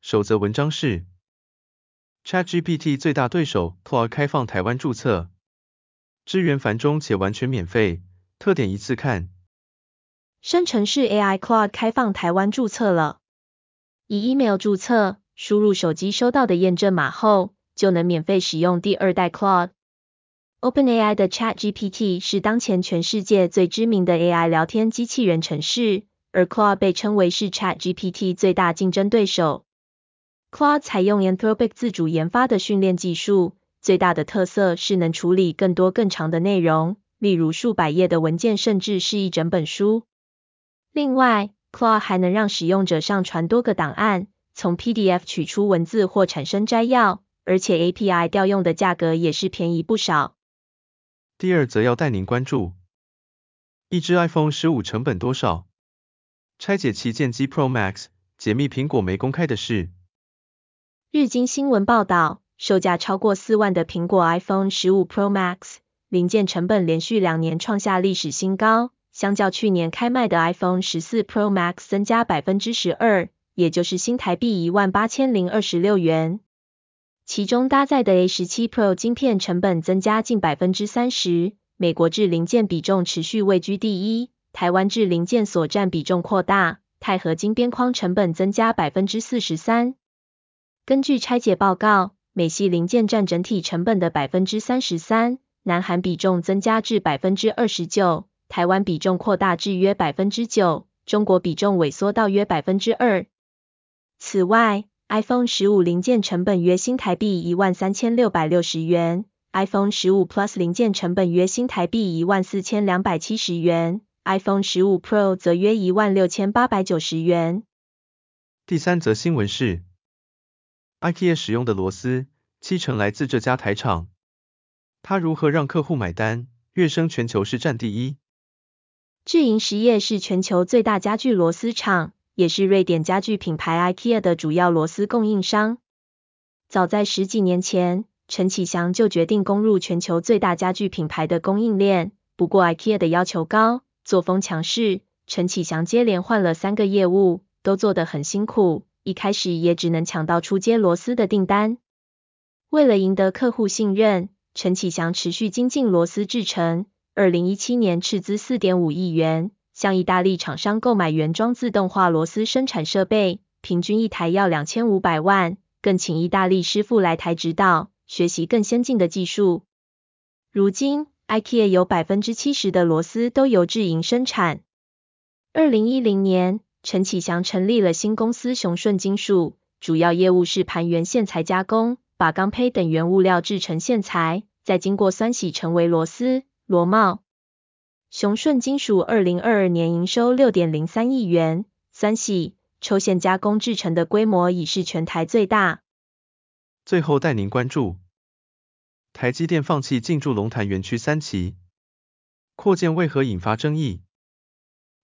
首则文章是：ChatGPT 最大对手 Claude 开放台湾注册，支援繁中且完全免费，特点一次看。生成式 AI Claude 开放台湾注册了，以 email 注册，输入手机收到的验证码后，就能免费使用第二代 Claude。OpenAI 的 ChatGPT 是当前全世界最知名的 AI 聊天机器人程式，而 Claude 被称为是 ChatGPT 最大竞争对手。Claude 采用 Anthropic 自主研发的训练技术，最大的特色是能处理更多更长的内容，例如数百页的文件，甚至是一整本书。另外，Claude 还能让使用者上传多个档案，从 PDF 取出文字或产生摘要，而且 API 调用的价格也是便宜不少。第二则要带您关注，一只 iPhone 十五成本多少？拆解旗舰机 Pro Max，解密苹果没公开的事。日经新闻报道，售价超过四万的苹果 iPhone 十五 Pro Max 零件成本连续两年创下历史新高，相较去年开卖的 iPhone 十四 Pro Max 增加百分之十二，也就是新台币一万八千零二十六元。其中搭载的 A 十七 Pro 晶片成本增加近百分之三十，美国制零件比重持续位居第一，台湾制零件所占比重扩大，钛合金边框成本增加百分之四十三。根据拆解报告，美系零件占整体成本的百分之三十三，南韩比重增加至百分之二十九，台湾比重扩大至约百分之九，中国比重萎缩到约百分之二。此外，iPhone 十五零件成本约新台币一万三千六百六十元，iPhone 十五 Plus 零件成本约新台币一万四千两百七十元，iPhone 十五 Pro 则约一万六千八百九十元。第三则新闻是，IKEA 使用的螺丝七成来自这家台厂，它如何让客户买单？跃升全球市占第一。智盈实业是全球最大家具螺丝厂。也是瑞典家具品牌 IKEA 的主要螺丝供应商。早在十几年前，陈启祥就决定攻入全球最大家具品牌的供应链。不过 IKEA 的要求高，作风强势，陈启祥接连换了三个业务，都做得很辛苦，一开始也只能抢到初阶螺丝的订单。为了赢得客户信任，陈启祥持续精进螺丝制程。二零一七年斥资四点五亿元。向意大利厂商购买原装自动化螺丝生产设备，平均一台要两千五百万，更请意大利师傅来台指导，学习更先进的技术。如今，IKEA 有百分之七十的螺丝都由智银生产。二零一零年，陈启祥成立了新公司雄顺金属，主要业务是盘圆线材加工，把钢坯等原物料制成线材，再经过酸洗成为螺丝、螺帽。雄顺金属二零二二年营收六点零三亿元，酸洗、抽线加工制成的规模已是全台最大。最后带您关注，台积电放弃进驻龙潭园区三期，扩建为何引发争议？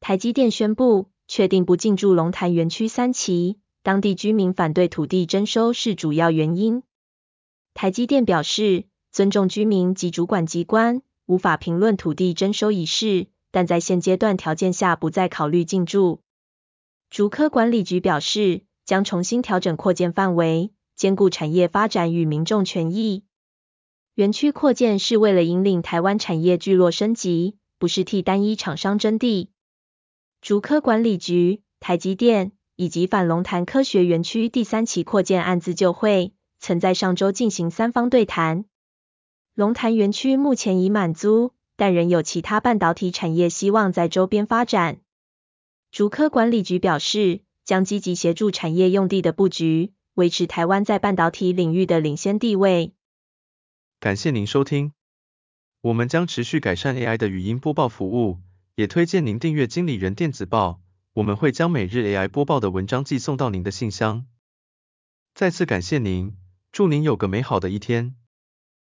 台积电宣布确定不进驻龙潭园区三期，当地居民反对土地征收是主要原因。台积电表示尊重居民及主管机关。无法评论土地征收一事，但在现阶段条件下不再考虑进驻。竹科管理局表示，将重新调整扩建范围，兼顾产业发展与民众权益。园区扩建是为了引领台湾产业聚落升级，不是替单一厂商争地。竹科管理局、台积电以及反龙潭科学园区第三期扩建案自救会，曾在上周进行三方对谈。龙潭园区目前已满租，但仍有其他半导体产业希望在周边发展。竹科管理局表示，将积极协助产业用地的布局，维持台湾在半导体领域的领先地位。感谢您收听，我们将持续改善 AI 的语音播报服务，也推荐您订阅经理人电子报，我们会将每日 AI 播报的文章寄送到您的信箱。再次感谢您，祝您有个美好的一天。